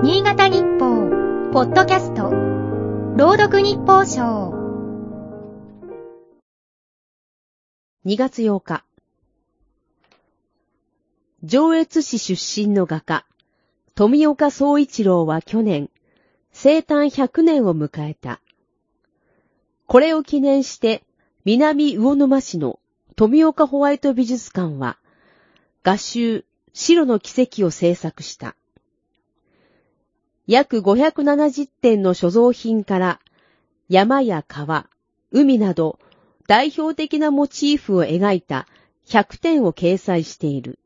新潟日報、ポッドキャスト、朗読日報賞。2月8日。上越市出身の画家、富岡総一郎は去年、生誕100年を迎えた。これを記念して、南魚沼市の富岡ホワイト美術館は、画集、白の奇跡を制作した。約570点の所蔵品から山や川、海など代表的なモチーフを描いた100点を掲載している。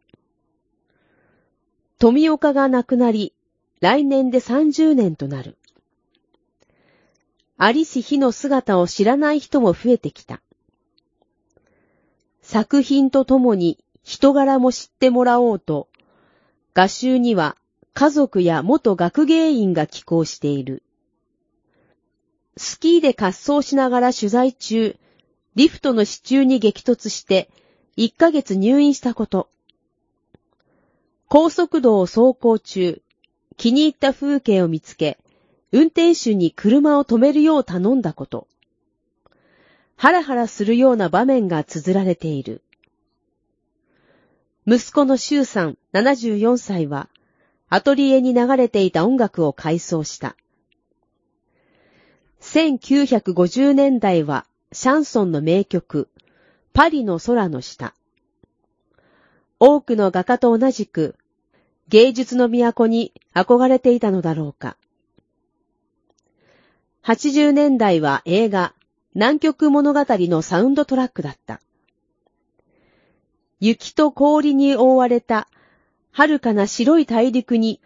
富岡が亡くなり、来年で30年となる。有し日の姿を知らない人も増えてきた。作品とともに人柄も知ってもらおうと、画集には家族や元学芸員が寄稿している。スキーで滑走しながら取材中、リフトの支柱に激突して1ヶ月入院したこと。高速道を走行中、気に入った風景を見つけ、運転手に車を止めるよう頼んだこと。ハラハラするような場面が綴られている。息子の周さん74歳は、アトリエに流れていた音楽を改装した。1950年代はシャンソンの名曲、パリの空の下。多くの画家と同じく、芸術の都に憧れていたのだろうか。80年代は映画、南極物語のサウンドトラックだった。雪と氷に覆われた遥かな白い大陸に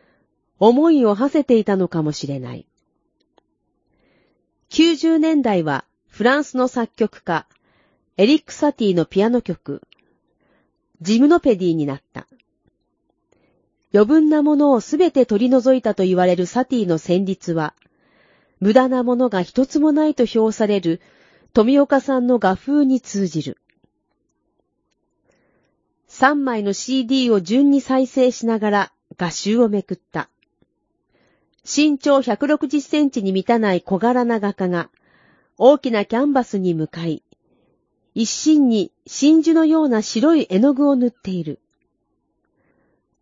思いを馳せていたのかもしれない。90年代はフランスの作曲家、エリック・サティのピアノ曲、ジムノペディになった。余分なものをすべて取り除いたと言われるサティの旋律は、無駄なものが一つもないと評される富岡さんの画風に通じる。3枚の CD を順に再生しながら画集をめくった。身長160センチに満たない小柄な画家が大きなキャンバスに向かい、一心に真珠のような白い絵の具を塗っている。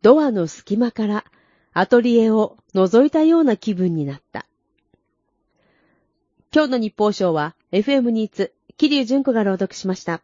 ドアの隙間からアトリエを覗いたような気分になった。今日の日報賞は FM ニーツ、桐生純子が朗読しました。